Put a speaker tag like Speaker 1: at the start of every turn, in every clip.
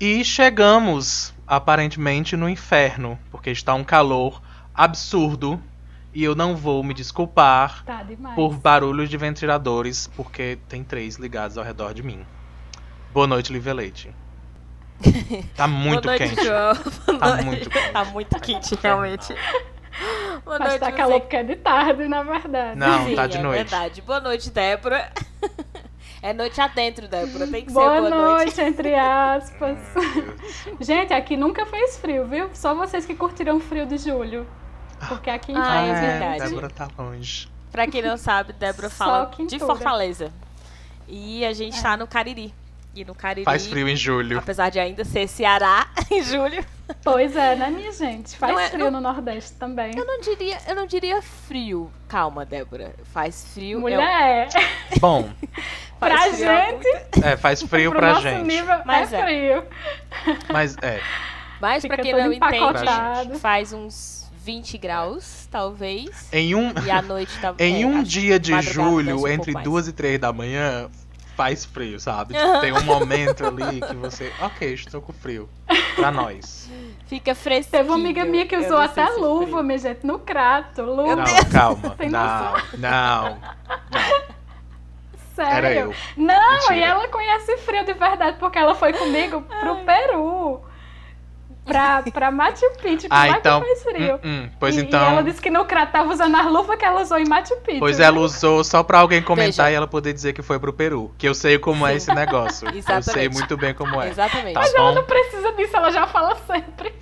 Speaker 1: E chegamos, aparentemente, no inferno, porque está um calor absurdo. E eu não vou me desculpar
Speaker 2: Tá
Speaker 1: por barulhos de ventiladores, porque tem três ligados ao redor de mim. Boa noite, Lívia Leite. Tá muito
Speaker 3: Boa noite,
Speaker 1: quente.
Speaker 3: João. Boa
Speaker 1: Tá
Speaker 3: noite.
Speaker 1: muito quente.
Speaker 3: Tá muito quente, realmente. Boa
Speaker 2: Mas
Speaker 3: noite,
Speaker 2: tá
Speaker 3: você
Speaker 2: calor porque é de tarde, na verdade.
Speaker 1: Não,
Speaker 3: Sim,
Speaker 1: tá de
Speaker 3: é
Speaker 1: noite.
Speaker 3: verdade. Boa noite, Débora. É noite adentro, Débora. Tem que
Speaker 2: Boa,
Speaker 3: ser boa
Speaker 2: noite, entre aspas. Gente, aqui nunca fez frio, viu? Só vocês que curtiram o frio de julho. Porque aqui em
Speaker 3: Ah,
Speaker 2: casa,
Speaker 3: é
Speaker 1: é,
Speaker 3: verdade.
Speaker 1: Débora tá longe.
Speaker 3: Pra quem não sabe, Débora fala de Fortaleza. E a gente tá no Cariri. E no Cariri,
Speaker 1: Faz frio em julho.
Speaker 3: apesar de ainda ser Ceará em julho,
Speaker 2: Pois é, né, minha gente? Faz
Speaker 3: Não é-
Speaker 2: frio no Nordeste também.
Speaker 3: eu não diria, eu não diria frio. Calma, Débora. Faz frio. é um-
Speaker 2: Mulher,
Speaker 1: Bom,
Speaker 3: faz
Speaker 2: pra
Speaker 3: é
Speaker 2: gente,
Speaker 1: é, faz frio pra
Speaker 2: nosso
Speaker 1: gente.
Speaker 2: nível,
Speaker 3: Mas
Speaker 2: é
Speaker 3: é.
Speaker 2: frio.
Speaker 1: Mas é,
Speaker 3: Mas
Speaker 2: Fica
Speaker 3: pra quem não entende, faz uns 20 graus, talvez.
Speaker 1: em um,
Speaker 3: E à noite tá
Speaker 1: em
Speaker 3: é,
Speaker 1: um dia de julho,
Speaker 3: um
Speaker 1: entre
Speaker 3: pouco mais.
Speaker 1: duas e três da manhã, faz frio, sabe?
Speaker 3: Aham.
Speaker 1: tem um momento ali que você, ok, estou com frio. Pra nós.
Speaker 3: Fica fresquinho.
Speaker 2: Teve uma amiga minha que usou
Speaker 3: não
Speaker 2: até
Speaker 3: se
Speaker 2: luva,
Speaker 3: frio.
Speaker 2: minha gente, no crato. Luva,
Speaker 1: Não, calma.
Speaker 2: Tem
Speaker 1: Não, não.
Speaker 2: sério.
Speaker 1: Era eu.
Speaker 2: Não,
Speaker 1: Mentira.
Speaker 2: e ela conhece frio de verdade, porque ela foi comigo pro Peru. Pra, pra Machu Picchu, que
Speaker 1: Ah,
Speaker 2: lá
Speaker 1: então.
Speaker 2: que faz frio.
Speaker 1: hum, hum, pois
Speaker 2: e,
Speaker 1: então.
Speaker 2: E ela disse que no crato tava usando as luvas que ela usou em Machu Picchu.
Speaker 1: Pois ela usou só pra alguém comentar
Speaker 3: Veja.
Speaker 1: e ela poder dizer que foi pro Peru. Que eu sei como é
Speaker 3: Sim.
Speaker 1: esse negócio. Eu sei
Speaker 3: Exatamente.
Speaker 1: muito bem como é.
Speaker 3: Exatamente.
Speaker 1: Tá
Speaker 2: Mas ela
Speaker 1: bom?
Speaker 2: não precisa disso, ela já fala sempre.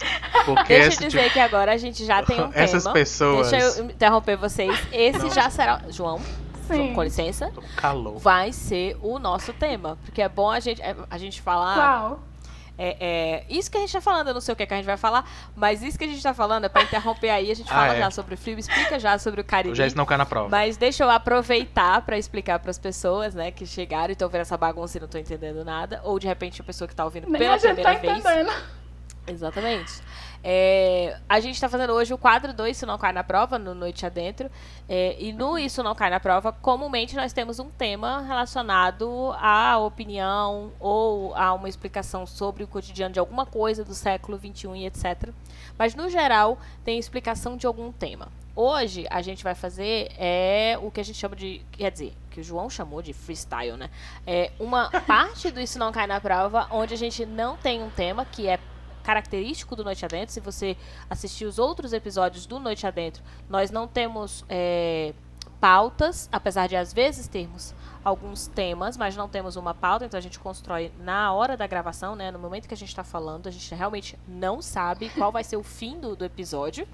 Speaker 1: Porque
Speaker 3: Deixa eu dizer
Speaker 1: tipo-
Speaker 3: que agora a gente já tem um
Speaker 1: essas
Speaker 3: tema.
Speaker 1: pessoas.
Speaker 3: Deixa eu interromper vocês. Esse
Speaker 1: Não.
Speaker 3: já será. João,
Speaker 2: Sim.
Speaker 3: com licença.
Speaker 1: Calor.
Speaker 3: Vai ser o nosso tema. Porque é bom a gente, a gente falar.
Speaker 2: Qual?
Speaker 3: É, é, isso que a gente tá falando, eu não sei o que, é que a gente vai falar, mas isso que a gente tá falando é pra interromper aí. A gente
Speaker 1: Ah,
Speaker 3: fala
Speaker 1: é.
Speaker 3: já sobre o frio, explica já sobre o Cariri.
Speaker 1: O Jess não cai na prova.
Speaker 3: Mas deixa eu aproveitar pra explicar pras pessoas, né, que chegaram e estão vendo essa bagunça e não estão entendendo nada. Ou de repente a pessoa que tá ouvindo
Speaker 2: Nem
Speaker 3: pela
Speaker 2: a gente
Speaker 3: primeira
Speaker 2: tá
Speaker 3: vez.
Speaker 2: entendendo.
Speaker 3: Exatamente. É, a gente está fazendo hoje o quadro do Isso Não Cai na Prova, no Noite Adentro. É, e no Isso Não Cai na Prova, comumente nós temos um tema relacionado à opinião ou a uma explicação sobre o cotidiano de alguma coisa do século XXI e etc. Mas, no geral, tem explicação de algum tema. Hoje, a gente vai fazer é, o que a gente chama de... Quer dizer, que o João chamou de freestyle, né? É uma parte do Isso Não Cai na Prova, onde a gente não tem um tema, que é característico do Noite Adentro. Se você assistir os outros episódios do Noite Adentro, nós não temos é, pautas, apesar de às vezes termos alguns temas, mas não temos uma pauta, então a gente constrói na hora da gravação, né? No momento que a gente está falando, a gente realmente não sabe qual vai ser o fim do, do episódio.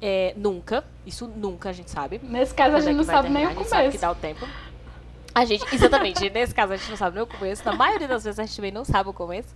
Speaker 3: É, nunca, isso nunca a gente sabe.
Speaker 2: Nesse caso, a
Speaker 3: é
Speaker 2: gente não sabe nem
Speaker 3: terminar,
Speaker 2: o
Speaker 3: a gente sabe que
Speaker 2: começo.
Speaker 3: dá o tempo. A gente, exatamente, nesse caso a gente não sabe nem o começo, na maioria das vezes a gente também não sabe o começo.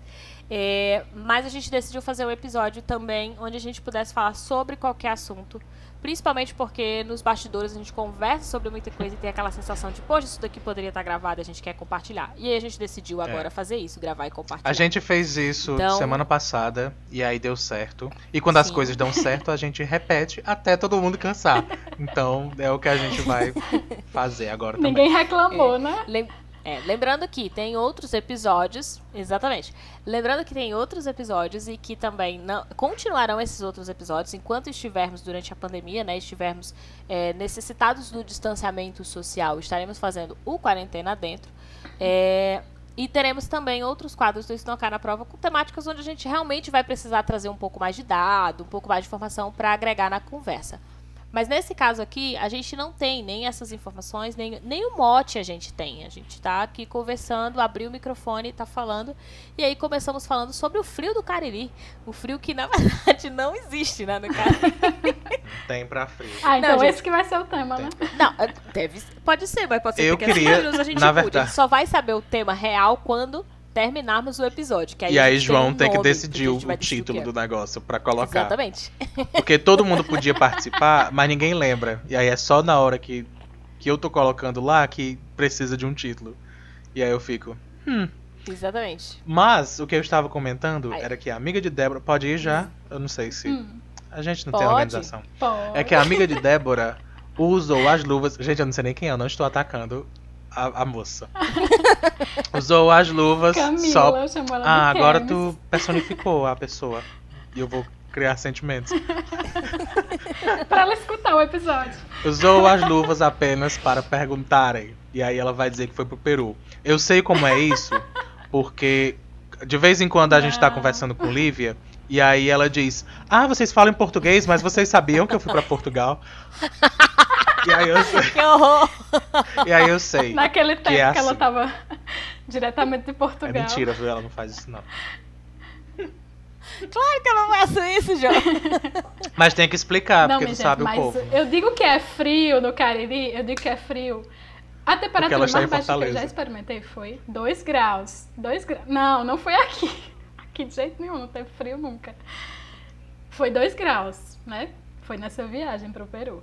Speaker 3: É, mas a gente decidiu fazer um episódio também onde a gente pudesse falar sobre qualquer assunto. Principalmente porque nos bastidores a gente conversa sobre muita coisa e tem aquela sensação de, poxa, isso daqui poderia estar gravado, a gente quer compartilhar. E aí a gente decidiu agora fazer isso, gravar e compartilhar.
Speaker 1: A gente fez isso
Speaker 3: Então-
Speaker 1: semana passada e aí deu certo. E quando as
Speaker 3: Sim.
Speaker 1: coisas dão certo, a gente repete até todo mundo cansar. Então é o que a gente vai fazer agora também.
Speaker 2: Ninguém reclamou, né?
Speaker 3: Lem- é, lembrando que tem outros episódios, exatamente. Lembrando que tem outros episódios e que também não, continuarão esses outros episódios enquanto estivermos durante a pandemia, né? Estivermos é, necessitados do distanciamento social, estaremos fazendo o quarentena dentro. É, e teremos também outros quadros do Cai na Prova com temáticas onde a gente realmente vai precisar trazer um pouco mais de dado, um pouco mais de informação para agregar na conversa. Mas nesse caso aqui, a gente não tem nem essas informações, nem, nem o mote a gente tem. A gente tá aqui conversando, abriu o microfone e tá falando. E aí começamos falando sobre o frio do Cariri. O frio que, na verdade, não existe, né, no Cariri.
Speaker 1: Tem pra frio.
Speaker 2: Ah, então
Speaker 3: gente.
Speaker 2: esse que vai ser o tema, né?
Speaker 3: Não, é, deve, pode ser, mas pode ser
Speaker 1: Eu
Speaker 3: que a
Speaker 1: queria,
Speaker 3: a gente
Speaker 1: na
Speaker 3: mude.
Speaker 1: verdade-
Speaker 3: A gente só vai saber o tema real quando terminarmos o episódio. Que aí
Speaker 1: e aí João
Speaker 3: um
Speaker 1: tem que decidir o, título do negócio pra colocar.
Speaker 3: Exatamente.
Speaker 1: Porque todo mundo podia participar, mas ninguém lembra. E aí é só na hora que, que eu tô colocando lá que precisa de um título. E aí eu fico. Hum.
Speaker 3: Exatamente.
Speaker 1: Mas o que eu estava comentando
Speaker 3: Ai.
Speaker 1: era que a amiga de Débora. Pode ir já? Eu não sei se.
Speaker 2: Hum,
Speaker 1: A gente não tem
Speaker 3: Pode.
Speaker 1: organização.
Speaker 2: pode.
Speaker 1: É que a amiga de Débora usou as luvas. Gente, eu não sei nem quem é, eu não estou atacando a, a moça. Usou as luvas
Speaker 2: Camila,
Speaker 1: só.
Speaker 2: eu chamo ela
Speaker 1: Ah, agora tu personificou a pessoa. E eu vou criar sentimentos.
Speaker 2: Pra ela escutar o episódio.
Speaker 1: Usou as luvas apenas para perguntarem. E aí ela vai dizer que foi pro Peru. Eu sei como é isso, porque de vez em quando a gente tá conversando com Lívia. E aí ela diz: Ah, vocês falam em português, mas vocês sabiam que eu fui pra Portugal? e, aí eu sei,
Speaker 3: Que horror!
Speaker 1: e aí eu sei.
Speaker 2: Naquele tempo que,
Speaker 1: é
Speaker 2: ela
Speaker 1: assim.
Speaker 2: tava diretamente de
Speaker 1: É
Speaker 2: Portugal.
Speaker 1: mentira, viu? Ela não faz isso, não.
Speaker 3: Claro que eu não faço isso, João.
Speaker 1: Mas tem que explicar,
Speaker 2: Não,
Speaker 1: porque tu
Speaker 2: gente,
Speaker 1: sabe o
Speaker 2: mas
Speaker 1: povo.
Speaker 2: eu digo que é frio no Cariri, eu digo que é frio. A temperatura
Speaker 1: ela
Speaker 2: mais baixa que eu já experimentei foi 2 graus. 2 graus. Não, não foi aqui. Aqui de jeito nenhum, não teve frio nunca. Foi 2 graus, né? Foi nessa viagem pro Peru.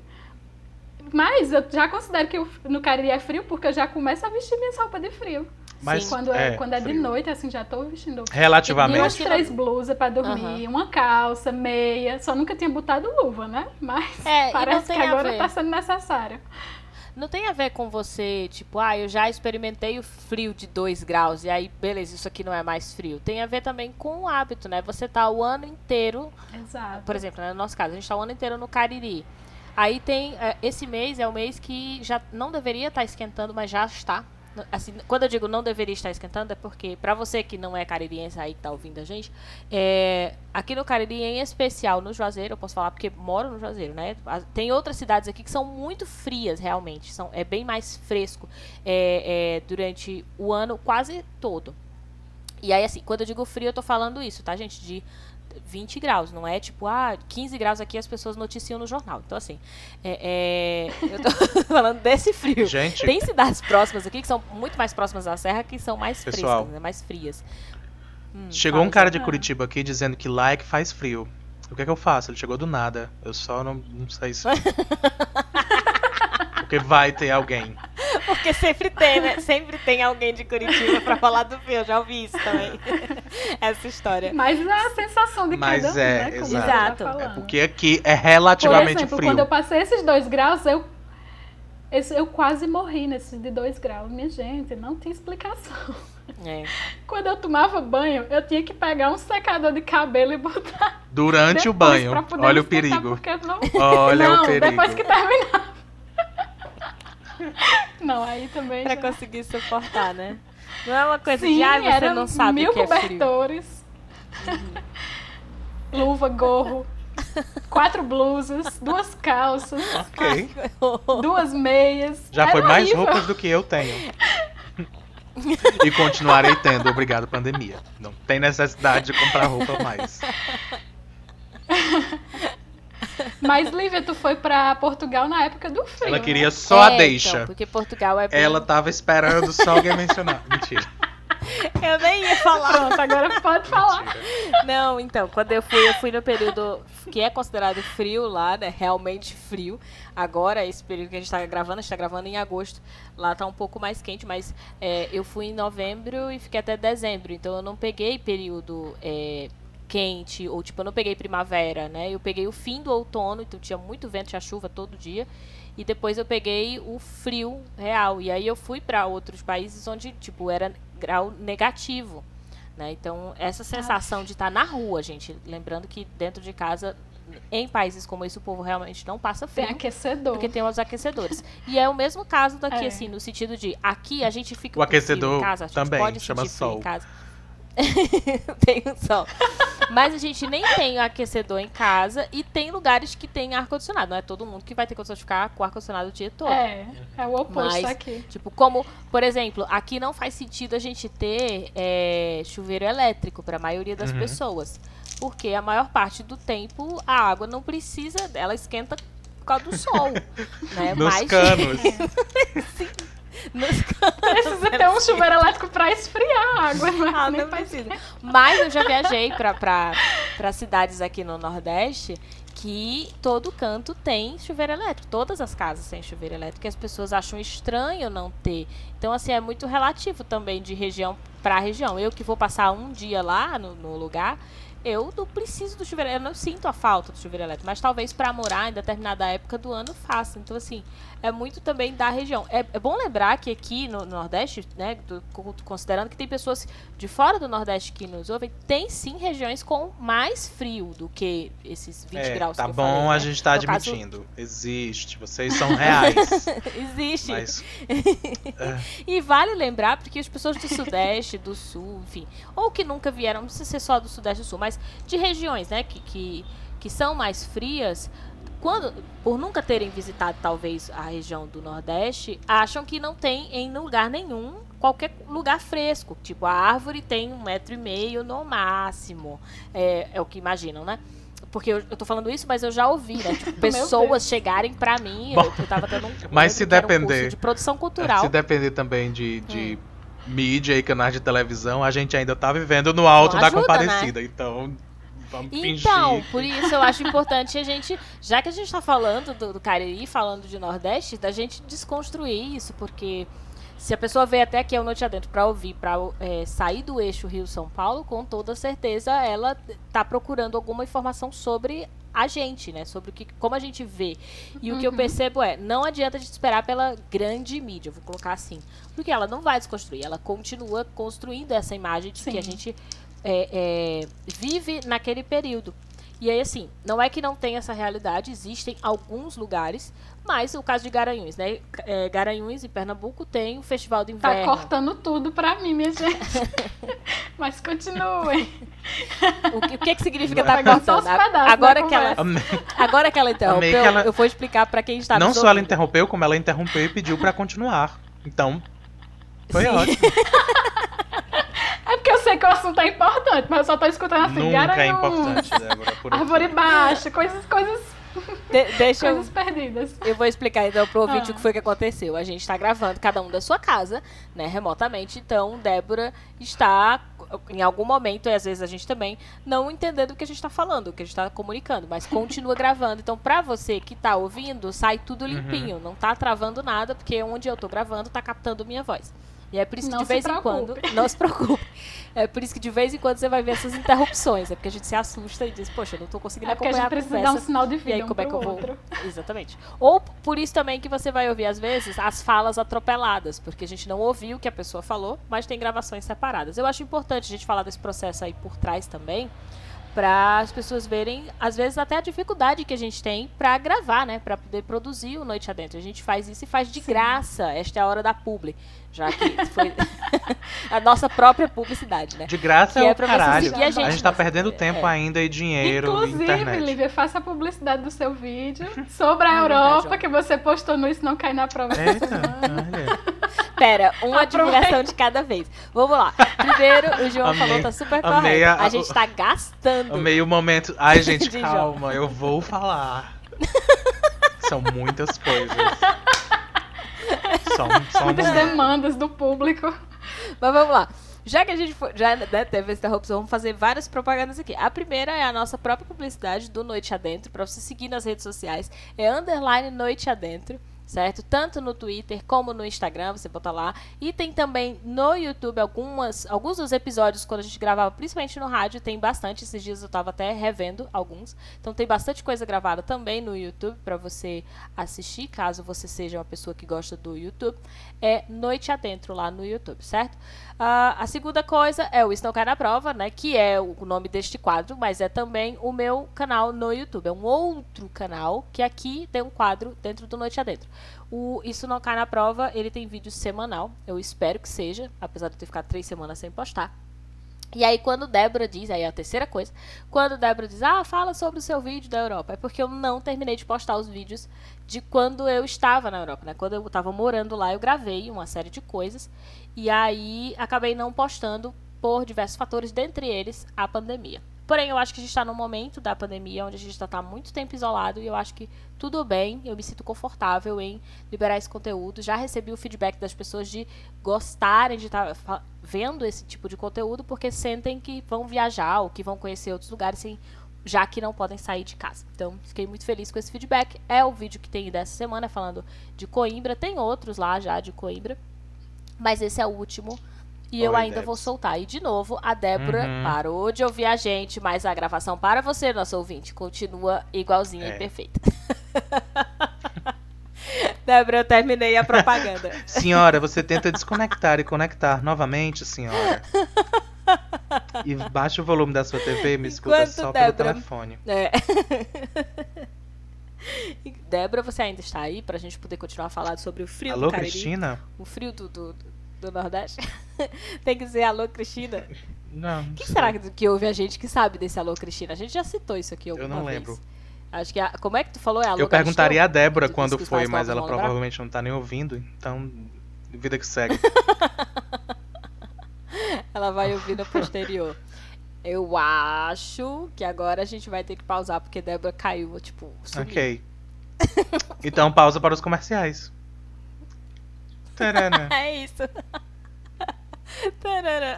Speaker 2: Mas eu já considero que o- no Cariri é frio porque eu já começo a vestir minhas roupas de frio.
Speaker 1: Mas
Speaker 3: Sim.
Speaker 2: Quando é,
Speaker 1: é,
Speaker 2: quando é de noite, assim, já tô vestindo
Speaker 1: Relativamente.
Speaker 2: duas, três blusas pra dormir, uma calça, meia. Só nunca tinha botado luva, né? Mas
Speaker 3: É,
Speaker 2: parece que agora tá sendo necessário.
Speaker 3: Não tem a ver com você, tipo, ah, eu já experimentei o frio de 2 graus, e aí, beleza, isso aqui não é mais frio. Tem a ver também com o hábito, né? Você tá o ano inteiro,
Speaker 2: Exato.
Speaker 3: por exemplo, né, no nosso caso, a gente tá o ano inteiro no Cariri. Aí tem, é, esse mês é o mês que já não deveria estar esquentando, mas já está. Assim, quando eu digo não deveria estar esquentando, é porque, pra você que não é caririense aí que tá ouvindo a gente, é, aqui no Cariri, em especial no Juazeiro, eu posso falar porque moro no Juazeiro, né? Tem outras cidades aqui que são muito frias, realmente. São, é bem mais fresco é, é, durante o ano quase todo. E aí, assim, quando eu digo frio, eu tô falando isso, tá, gente? De 20 graus, não é tipo, ah, 15 graus aqui as pessoas noticiam no jornal. Então, assim, é, é, eu tô falando desse frio.
Speaker 1: Gente,
Speaker 3: Tem cidades próximas aqui que são muito mais próximas da serra que são mais
Speaker 1: Pessoal.
Speaker 3: frescas, né, mais frias. Hum,
Speaker 1: chegou um cara de Curitiba aqui dizendo que lá é que faz frio. O que é que eu faço? Ele chegou do nada. Eu só não, não sei se. Porque vai ter alguém.
Speaker 3: Porque sempre tem, né? Sempre tem alguém de Curitiba pra falar do frio. Eu já ouvi isso também. Essa história.
Speaker 2: Mas é a sensação de
Speaker 1: Mas
Speaker 2: cada um,
Speaker 1: é,
Speaker 2: né? Como
Speaker 1: exato.
Speaker 2: você tá.
Speaker 1: É porque aqui é
Speaker 2: Por
Speaker 1: relativamente
Speaker 2: exemplo,
Speaker 1: frio.
Speaker 2: quando eu passei esses dois graus, eu, esse- eu quase morri nesses de dois graus. Minha gente, não tem explicação.
Speaker 3: É.
Speaker 2: Quando eu tomava banho, eu tinha que pegar um secador de cabelo e botar
Speaker 1: Durante o banho. Olha o perigo.
Speaker 2: não...
Speaker 1: Olha
Speaker 2: não,
Speaker 1: o perigo.
Speaker 2: depois que terminava. Não, aí também
Speaker 3: Pra
Speaker 2: já...
Speaker 3: conseguir suportar, né? Não é uma coisa
Speaker 2: Sim,
Speaker 3: de, ah, você
Speaker 2: era
Speaker 3: não sabe
Speaker 2: mil
Speaker 3: o que é frio.
Speaker 2: cobertores, luva, gorro, quatro blusas, duas calças,
Speaker 1: Ok.
Speaker 2: duas meias.
Speaker 1: Já
Speaker 2: Era
Speaker 1: foi mais
Speaker 2: horrível.
Speaker 1: roupas do que eu tenho. E continuarei tendo, obrigado pandemia. Não tem necessidade de comprar roupa mais.
Speaker 2: Mas, Lívia, tu foi pra Portugal na época do frio.
Speaker 1: Ela
Speaker 2: né?
Speaker 1: queria só a
Speaker 3: É,
Speaker 1: deixa.
Speaker 3: Então, porque Portugal é bem...
Speaker 1: Ela tava esperando só alguém mencionar. Mentira.
Speaker 3: Eu nem ia falar.
Speaker 2: Pronto, agora pode falar.
Speaker 1: Mentira.
Speaker 3: Não, então, quando eu fui, eu fui no período que é considerado frio lá, né? Realmente frio. Agora, esse período que a gente tá gravando, a gente tá gravando em agosto. Lá tá um pouco mais quente, mas é, eu fui em novembro e fiquei até dezembro. Então eu não peguei período é, quente, ou tipo, eu não peguei primavera, né? Eu peguei o fim do outono, então tinha muito vento, tinha chuva todo dia. E depois eu peguei o frio real. E aí eu fui para outros países onde, tipo, era grau negativo. Né? Então, essa sensação de estar na rua, gente, lembrando que dentro de casa, em países como esse, o povo realmente não passa
Speaker 2: Tem
Speaker 3: frio.
Speaker 2: aquecedor.
Speaker 3: Porque tem os aquecedores. E é o mesmo caso daqui,
Speaker 2: É.
Speaker 3: assim, no sentido de aqui a gente fica
Speaker 1: O
Speaker 3: com frio
Speaker 1: aquecedor
Speaker 3: em casa, a gente
Speaker 1: também
Speaker 3: pode
Speaker 1: chama
Speaker 3: sentir
Speaker 1: sol.
Speaker 3: em casa. tem o sol. Mas a gente nem tem aquecedor em casa e tem lugares que tem ar-condicionado. Não é todo mundo que vai ter condição de ficar com ar-condicionado o dia todo.
Speaker 2: É, é o oposto
Speaker 3: Mas-
Speaker 2: aqui.
Speaker 3: Tipo, como, por exemplo, aqui não faz sentido a gente ter é, chuveiro elétrico para a maioria das
Speaker 1: Uhum.
Speaker 3: pessoas. Porque a maior parte do tempo a água não precisa, ela esquenta por causa do sol. né?
Speaker 1: Nos
Speaker 3: Mas-
Speaker 1: canos.
Speaker 3: Nos.
Speaker 2: Precisa ter um chuveiro elétrico pra esfriar a água, é?
Speaker 3: Ah, não precisa. Mas eu já viajei pra cidades aqui no Nordeste que todo canto tem chuveiro elétrico. Todas as casas têm chuveiro elétrico e as pessoas acham estranho não ter. Então, assim, é muito relativo também de região para região. Eu que vou passar um dia lá no, no lugar, eu não preciso do chuveiro, eu não sinto a falta do chuveiro elétrico, mas talvez para morar em determinada época do ano faça. Então, assim, é muito também da região. É, é bom lembrar que aqui no, no Nordeste, né, do, considerando que tem pessoas de fora do Nordeste que nos ouvem, tem sim regiões com mais frio do que esses 20
Speaker 1: é,
Speaker 3: graus
Speaker 1: tá
Speaker 3: que
Speaker 1: bom,
Speaker 3: falei, né?
Speaker 1: a gente tá
Speaker 3: No caso-
Speaker 1: admitindo. Existe, vocês são reais.
Speaker 3: Existe.
Speaker 1: mas
Speaker 3: E vale lembrar, porque as pessoas do Sudeste, do Sul, enfim, ou que nunca vieram, não precisa ser só do Sudeste e do Sul, mas de regiões, né, que, que, que são mais frias, quando, por nunca terem visitado talvez a região do Nordeste, acham que não tem em lugar nenhum qualquer lugar fresco. Tipo, a árvore tem um metro e meio no máximo. É, é o que imaginam, né? Porque eu, eu tô falando isso, mas eu já ouvi, né? Tipo, pessoas chegarem pra mim,
Speaker 1: Bom,
Speaker 3: eu, eu tava dando um,
Speaker 1: mas se
Speaker 3: era um curso
Speaker 1: depender-
Speaker 3: de produção cultural.
Speaker 1: se depender também de, de
Speaker 3: Hum.
Speaker 1: mídia e canais de televisão, a gente ainda tá vivendo no alto
Speaker 3: Não
Speaker 1: da
Speaker 3: ajuda,
Speaker 1: comparecida. Então, vamos
Speaker 3: Então,
Speaker 1: fingir.
Speaker 3: por isso eu acho importante a gente, já que a gente tá falando do, do Cariri, falando de Nordeste, da gente desconstruir isso, porque se a pessoa veio até aqui ao Noite Adentro para ouvir, para sair do eixo Rio-São Paulo, com toda certeza ela tá procurando alguma informação sobre a gente, né? Sobre o que, como a gente vê. E o que eu
Speaker 2: Uhum.
Speaker 3: percebo é, não adianta a gente esperar pela grande mídia, vou colocar assim. Porque ela não vai desconstruir, ela continua construindo essa imagem de que a
Speaker 2: Sim.
Speaker 3: gente é, é, vive naquele período. E aí, assim, não é que não tem essa realidade, existem alguns lugares, mas o caso de Garanhuns, né? É, Garanhuns, em Pernambuco, tem o Festival do
Speaker 2: Tá
Speaker 3: Inverno.
Speaker 2: cortando tudo pra mim, minha gente. Mas continuem.
Speaker 3: O que, o que que significa
Speaker 1: Vai
Speaker 3: tá cortando?
Speaker 2: pedaços
Speaker 3: Agora que, ela, agora que ela interrompeu,
Speaker 1: que ela-
Speaker 3: eu vou explicar pra quem está
Speaker 1: Não só ela interrompeu, como ela interrompeu e pediu pra continuar. Então, foi
Speaker 3: Sim.
Speaker 1: ótimo.
Speaker 2: É porque eu sei que o assunto é importante, mas eu só tô escutando assim,
Speaker 1: Nunca é
Speaker 2: garanhuns,
Speaker 1: importante, Débora. Por.
Speaker 2: Árvore baixa, coisas, coisas,
Speaker 3: De- deixa eu,
Speaker 2: coisas perdidas.
Speaker 3: Eu vou explicar então pro ouvinte
Speaker 2: Ah.
Speaker 3: o que foi que aconteceu. A gente está gravando cada um da sua casa, né, remotamente. Então, Débora está em algum momento, e às vezes a gente também, não entendendo o que a gente está falando, o que a gente está comunicando, mas continua gravando. Então, pra você que tá ouvindo, sai tudo
Speaker 2: Uhum.
Speaker 3: limpinho, não tá travando nada, porque onde eu tô gravando tá captando minha voz. E é por isso que
Speaker 2: Não
Speaker 3: de vez em quando, não se preocupe. É por isso que de vez em quando você vai ver essas interrupções, é porque a gente se assusta e diz, poxa, eu não tô conseguindo
Speaker 2: É porque a
Speaker 3: acompanhar
Speaker 2: gente
Speaker 3: a conversa.
Speaker 2: dar um sinal de
Speaker 3: E
Speaker 2: vida
Speaker 3: aí,
Speaker 2: um
Speaker 3: como é que eu vou?
Speaker 2: outro.
Speaker 3: Exatamente. Ou por isso também que você vai ouvir, às vezes, as falas atropeladas, porque a gente não ouviu o que a pessoa falou, mas tem gravações separadas. Eu acho importante a gente falar desse processo aí por trás também, para as pessoas verem, às vezes, até a dificuldade que a gente tem para gravar, né? Para poder produzir o Noite Adentro. A gente faz isso e faz de graça. Esta é a hora da publi. Já que foi a nossa própria publicidade, né?
Speaker 1: De graça
Speaker 3: Que
Speaker 1: é
Speaker 3: é você
Speaker 1: caralho.
Speaker 3: a gente
Speaker 1: tá
Speaker 3: nessa-
Speaker 1: perdendo tempo
Speaker 3: é.
Speaker 1: ainda e dinheiro
Speaker 2: Inclusive,
Speaker 1: internet.
Speaker 2: Lívia, faça a publicidade do seu vídeo sobre a
Speaker 3: É verdade,
Speaker 2: Europa
Speaker 3: ó.
Speaker 2: que você postou no Isso Não Cai na Prova.
Speaker 1: Eita, olha.
Speaker 3: Pera, uma
Speaker 2: Aproveita.
Speaker 3: divulgação de cada vez. Vamos lá. Primeiro, o João
Speaker 1: Amei-
Speaker 3: falou, tá super
Speaker 1: amei
Speaker 3: correto.
Speaker 1: a-
Speaker 3: A, gente tá gastando.
Speaker 1: Amei o momento. Ai, gente, calma, eu vou falar. São muitas coisas. Um- um
Speaker 2: Muitas
Speaker 1: momento.
Speaker 2: demandas do público.
Speaker 3: Mas vamos lá. Já que a gente foi- já né, teve essa interrupção, vamos fazer várias propagandas aqui. A primeira é a nossa própria publicidade do Noite Adentro, para você seguir nas redes sociais. É underline Noite Adentro, certo? Tanto no Twitter como no Instagram, você bota lá. E tem também no YouTube algumas, alguns dos episódios, quando a gente gravava, principalmente no rádio, tem bastante. Esses dias eu tava até revendo alguns. Então tem bastante coisa gravada também no YouTube para você assistir, caso você seja uma pessoa que gosta do YouTube. É Noite Adentro lá no YouTube, certo? Ah, a segunda coisa é o Isso Não Cai na Prova, né? Que é o nome deste quadro, mas é também o meu canal no YouTube. É um outro canal que aqui tem um quadro dentro do Noite Adentro. O Isso Não Cai na Prova, ele tem vídeo semanal. Eu espero que seja, apesar de eu ter ficado três semanas sem postar. E aí, quando Débora diz, aí é a terceira coisa, quando Débora diz, ah, fala sobre o seu vídeo da Europa, é porque eu não terminei de postar os vídeos de quando eu estava na Europa, né? Quando eu estava morando lá, eu gravei uma série de coisas e aí acabei não postando por diversos fatores, dentre eles a pandemia. Porém, eu acho que a gente está num momento da pandemia onde a gente está muito tempo isolado e eu acho que tudo bem, eu me sinto confortável em liberar esse conteúdo. Já recebi o feedback das pessoas de gostarem de estar fa- vendo esse tipo de conteúdo porque sentem que vão viajar ou que vão conhecer outros lugares sem já que não podem sair de casa. Então, fiquei muito feliz com esse feedback. É o vídeo que tem dessa semana falando de Coimbra. Tem outros lá já de Coimbra, mas esse é o último E eu
Speaker 1: Oi,
Speaker 3: ainda vou
Speaker 1: Debs.
Speaker 3: soltar. E de novo, a Débora
Speaker 1: Uhum.
Speaker 3: parou de ouvir a gente, mas a gravação para você, nosso ouvinte, continua igualzinha
Speaker 1: É.
Speaker 3: e perfeita. Débora, eu terminei a propaganda.
Speaker 1: Senhora, você tenta desconectar e conectar novamente, senhora. E baixa o volume da sua TV e me escuta
Speaker 3: Enquanto
Speaker 1: só pelo
Speaker 3: Débora-
Speaker 1: telefone.
Speaker 3: É. Débora, você ainda está aí pra gente poder continuar a falar sobre o frio
Speaker 1: Alô,
Speaker 3: do Cariri?
Speaker 1: Cristina?
Speaker 3: O frio do, do, do Nordeste? Tem que dizer alô, Cristina.
Speaker 1: Não. não
Speaker 3: Quem
Speaker 1: sei.
Speaker 3: será que, que ouve a gente que sabe desse alô, Cristina? A gente já citou isso aqui alguma
Speaker 1: Eu não
Speaker 3: vez.
Speaker 1: lembro.
Speaker 3: Acho que a, como é que tu falou? É alô
Speaker 1: Eu perguntaria a Débora quando foi, mas ela
Speaker 3: vão lembrar.
Speaker 1: provavelmente não tá nem ouvindo, então. Vida que segue.
Speaker 3: Ela vai ouvir no posterior. Eu acho que agora a gente vai ter que pausar porque Débora caiu, tipo, sumiu.
Speaker 1: ok. Então pausa para os comerciais. Tarana.
Speaker 3: É isso. Tarará.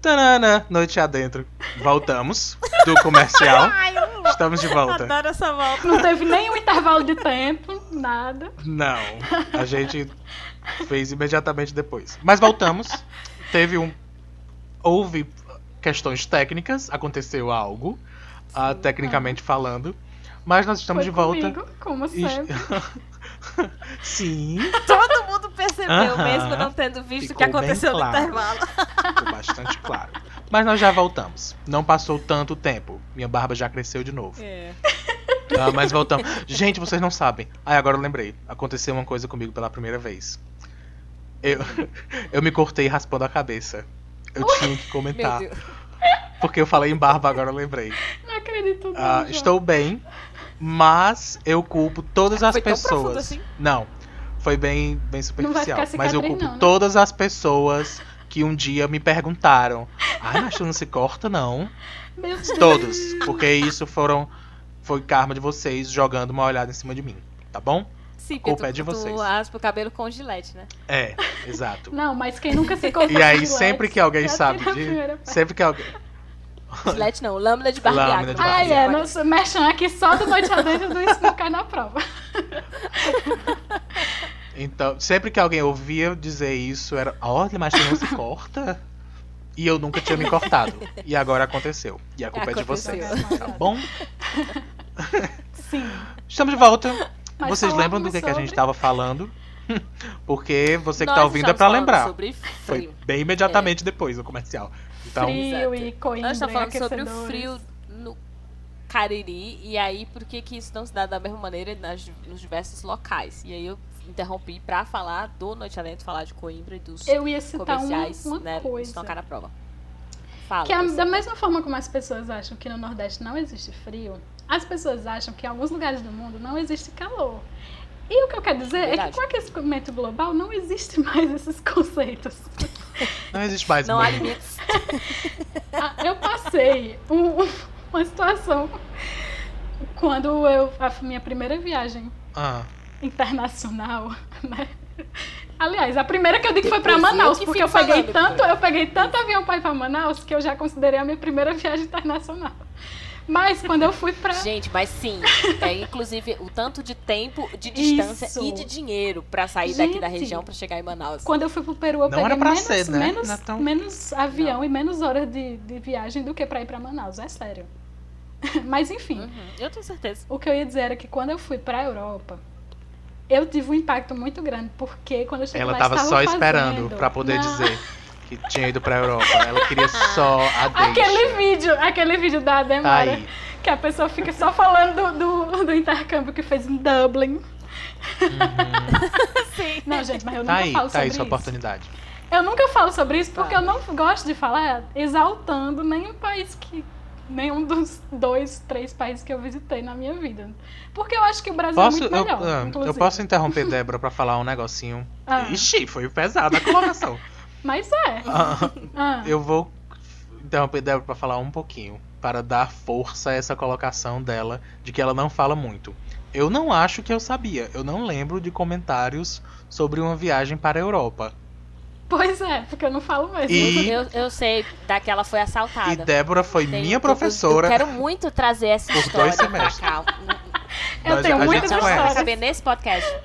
Speaker 1: Tanana, noite adentro. Voltamos do comercial.
Speaker 3: Ai,
Speaker 1: Estamos de volta.
Speaker 3: adoro essa volta.
Speaker 2: Não teve nenhum intervalo de tempo, nada.
Speaker 1: Não, a gente fez imediatamente depois. Mas voltamos. Teve um. Houve questões técnicas, aconteceu algo, ah, tecnicamente falando. Mas nós estamos
Speaker 2: Foi
Speaker 1: de volta.
Speaker 2: comigo, como sempre.
Speaker 1: Sim,
Speaker 3: Todo mundo percebeu,
Speaker 1: Aham.
Speaker 3: mesmo não tendo visto o que aconteceu no
Speaker 1: claro.
Speaker 3: intervalo.
Speaker 1: ficou bastante claro. Mas nós já voltamos. Não passou tanto tempo. Minha barba já cresceu de novo.
Speaker 3: É.
Speaker 1: Ah, mas voltamos. Gente, vocês não sabem. Ah, agora eu lembrei. Aconteceu uma coisa comigo pela primeira vez. Eu, eu me cortei raspando a cabeça. Eu tinha que comentar. Porque eu falei em barba, agora eu lembrei.
Speaker 2: Não acredito não,
Speaker 1: Ah, estou bem, mas eu culpo todas as
Speaker 3: Foi
Speaker 1: pessoas.
Speaker 3: assim?
Speaker 1: Não, foi bem, bem superficial. mas eu culpo
Speaker 2: não, né?
Speaker 1: todas as pessoas que um dia me perguntaram: Ai, mas tu não se corta, não?
Speaker 2: Meu Deus.
Speaker 1: Todos. Porque isso foram. Foi karma de vocês jogando uma olhada em cima de mim. Tá bom?
Speaker 3: Sim,
Speaker 1: Culpa
Speaker 3: porque
Speaker 1: é de
Speaker 3: tu,
Speaker 1: vocês.
Speaker 3: tu raspa o cabelo com gilete, né?
Speaker 1: É, exato.
Speaker 2: Não, mas quem nunca se cortou
Speaker 1: E aí,
Speaker 2: com gilete,
Speaker 1: sempre que alguém sabe de. Sempre que alguém.
Speaker 3: Gilete não, lâmina de barbear.
Speaker 2: Ah, é, nosso merchan aqui só do Noite Adentro do Isso Não Cai na Prova.
Speaker 1: Então, sempre que alguém ouvia dizer isso, era. Olha, mas tu não se corta? E eu nunca tinha me cortado. E agora aconteceu. E a culpa é de vocês. Tá bom?
Speaker 2: Sim.
Speaker 1: Estamos de volta.
Speaker 2: Mas
Speaker 1: Vocês lembram do que, que a gente
Speaker 2: sobre-
Speaker 1: tava falando? Porque você que
Speaker 3: Nós
Speaker 1: tá ouvindo é
Speaker 3: falando
Speaker 1: lembrar.
Speaker 3: Sobre
Speaker 1: Foi bem imediatamente depois do comercial. Então,
Speaker 2: Frio e coimbra
Speaker 3: Nós estamos falando sobre o frio no Cariri e aí por que que isso não se dá da mesma maneira nas, nos diversos locais. E aí eu interrompi pra falar do Noite Adentro, falar de Coimbra e dos
Speaker 2: Eu ia citar uma,
Speaker 3: comerciais,
Speaker 2: uma
Speaker 3: né,
Speaker 2: coisa.
Speaker 3: estão cá na prova. Fala.
Speaker 2: Que é da mesma forma como as pessoas acham que no Nordeste não existe frio, as pessoas acham que em alguns lugares do mundo não existe calor. E o que eu quero dizer é
Speaker 3: Verdade.
Speaker 2: que com o aquecimento global não existe mais esses conceitos.
Speaker 1: não existe mais
Speaker 3: Não há limites.
Speaker 2: Ah, eu passei um- uma situação quando eu a minha primeira viagem
Speaker 1: Ah,
Speaker 2: internacional, né? Aliás, a primeira que eu digo foi
Speaker 3: eu
Speaker 2: Manaus,
Speaker 3: que
Speaker 2: porque eu peguei
Speaker 3: falando,
Speaker 2: tanto, eu peguei tanto avião pra ir pra Manaus que eu já considerei a minha primeira viagem internacional. Mas quando eu fui pra
Speaker 3: Gente, mas sim, é inclusive o tanto de tempo, de distância
Speaker 2: Isso.
Speaker 3: e de dinheiro pra sair daqui da
Speaker 2: Gente.
Speaker 3: região pra chegar em Manaus.
Speaker 2: Quando eu fui pro Peru, eu
Speaker 1: Não
Speaker 2: peguei menos,
Speaker 1: ser, né?
Speaker 2: menos,
Speaker 1: Não é tão-
Speaker 2: menos avião e menos horas de, de viagem do que pra ir pra Manaus, é sério. Mas enfim,
Speaker 3: Uhum, eu tenho certeza.
Speaker 2: o que eu ia dizer era que quando eu fui pra Europa, eu tive um impacto muito grande, porque quando eu cheguei
Speaker 1: ela
Speaker 2: lá,
Speaker 1: tava
Speaker 2: estavam
Speaker 1: só esperando
Speaker 2: fazendo-
Speaker 1: pra poder
Speaker 2: Não,
Speaker 1: dizer que tinha ido pra Europa. Ela queria só a deixa.
Speaker 2: Aquele vídeo, aquele vídeo da
Speaker 1: Tá
Speaker 2: Demora,
Speaker 1: aí.
Speaker 2: que a pessoa fica só falando do, do, do intercâmbio que fez em Dublin.
Speaker 3: Sim.
Speaker 2: Não, gente, mas eu
Speaker 1: Tá
Speaker 2: nunca
Speaker 1: aí,
Speaker 2: falo
Speaker 1: tá
Speaker 2: sobre
Speaker 1: aí sua
Speaker 2: isso.
Speaker 1: oportunidade.
Speaker 2: Eu nunca falo sobre isso porque
Speaker 3: Tá.
Speaker 2: eu não gosto de falar exaltando nenhum país que. Nenhum dos dois, três países que eu visitei na minha vida. Porque eu acho que o Brasil
Speaker 1: Posso,
Speaker 2: é muito
Speaker 1: eu,
Speaker 2: melhor.
Speaker 1: ah, eu
Speaker 2: inclusive.
Speaker 1: posso interromper Débora pra falar um negocinho?
Speaker 2: Ah.
Speaker 1: Ixi, foi pesada a colocação.
Speaker 2: Mas é.
Speaker 1: Ah,
Speaker 2: Ah,
Speaker 1: eu vou interromper Débora pra falar um pouquinho. Para dar força a essa colocação dela de que ela não fala muito. Eu não acho que eu sabia. Eu não lembro de comentários sobre uma viagem para a Europa.
Speaker 2: Pois é, porque eu não falo mesmo.
Speaker 1: E-
Speaker 3: Eu, eu sei daquela foi assaltada.
Speaker 1: E Débora foi
Speaker 3: Tem-
Speaker 1: minha
Speaker 3: eu-
Speaker 1: professora.
Speaker 3: Eu, quero muito trazer essa
Speaker 1: Por
Speaker 3: história
Speaker 1: dois
Speaker 3: pra
Speaker 1: semestres.
Speaker 3: cá.
Speaker 2: Eu
Speaker 1: Nós-
Speaker 2: tenho muitas
Speaker 1: conhece.
Speaker 3: vai
Speaker 2: histórias.
Speaker 3: caber nesse podcast.